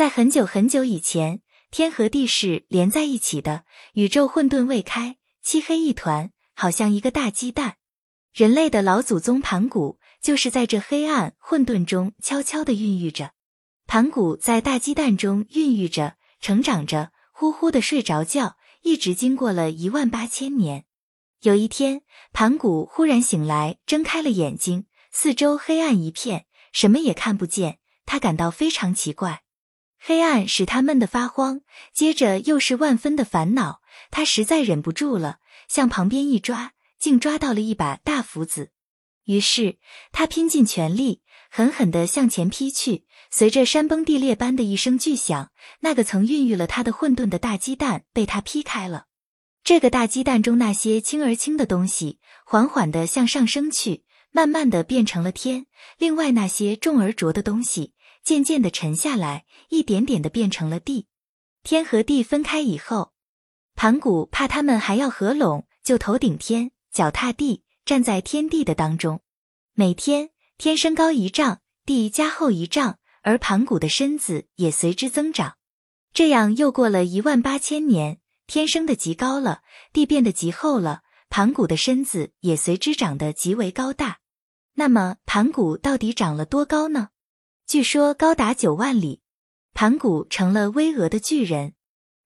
在很久很久以前，天和地是连在一起的，宇宙混沌未开，漆黑一团，好像一个大鸡蛋。人类的老祖宗盘古就是在这黑暗混沌中悄悄地孕育着。盘古在大鸡蛋中孕育着，成长着，呼呼的睡着觉，一直经过了一万八千年。有一天，盘古忽然醒来，睁开了眼睛，四周黑暗一片，什么也看不见。他感到非常奇怪。黑暗使他闷得发慌，接着又是万分的烦恼。他实在忍不住了，向旁边一抓，竟抓到了一把大斧子。于是他拼尽全力，狠狠地向前劈去。随着山崩地裂般的一声巨响，那个曾孕育了他的混沌的大鸡蛋被他劈开了。这个大鸡蛋中那些轻而轻的东西，缓缓地向上升去，慢慢地变成了天。另外那些重而浊的东西。渐渐的沉下来，一点点的变成了地。天和地分开以后，盘古怕他们还要合拢，就头顶天，脚踏地，站在天地的当中。每天天升高一丈，地加厚一丈，而盘古的身子也随之增长。这样又过了一万八千年，天升的极高了，地变得极厚了，盘古的身子也随之长得极为高大。那么盘古到底长了多高呢？据说高达九万里，盘古成了巍峨的巨人，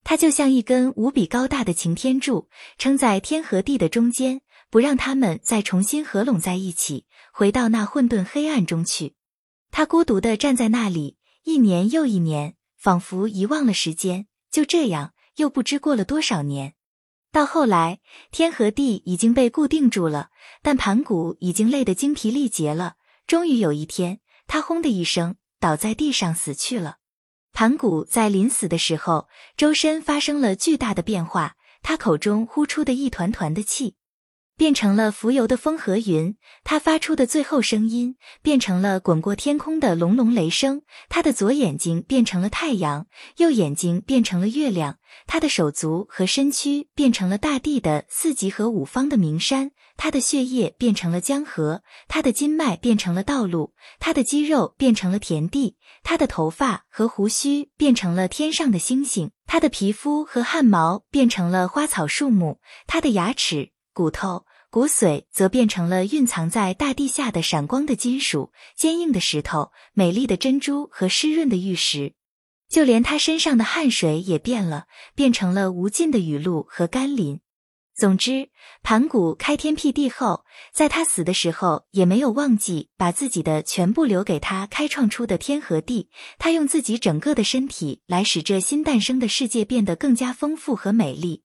他就像一根无比高大的擎天柱，撑在天和地的中间，不让他们再重新合拢在一起，回到那混沌黑暗中去。他孤独地站在那里，一年又一年，仿佛遗忘了时间。就这样，又不知过了多少年。到后来，天和地已经被固定住了，但盘古已经累得精疲力竭了。终于有一天。他轰的一声倒在地上死去了。盘古在临死的时候，周身发生了巨大的变化，他口中呼出的一团团的气。变成了浮游的风和云，他发出的最后声音变成了滚过天空的隆隆雷声。他的左眼睛变成了太阳，右眼睛变成了月亮。他的手足和身躯变成了大地的四极和五方的名山。他的血液变成了江河，他的筋脉变成了道路，他的肌肉变成了田地，他的头发和胡须变成了天上的星星，他的皮肤和汗毛变成了花草树木，他的牙齿。骨头、骨髓则变成了蕴藏在大地下的闪光的金属、坚硬的石头、美丽的珍珠和湿润的玉石，就连他身上的汗水也变了，变成了无尽的雨露和甘霖。总之，盘古开天辟地后，在他死的时候，也没有忘记把自己的全部留给他开创出的天和地。他用自己整个的身体来使这新诞生的世界变得更加丰富和美丽。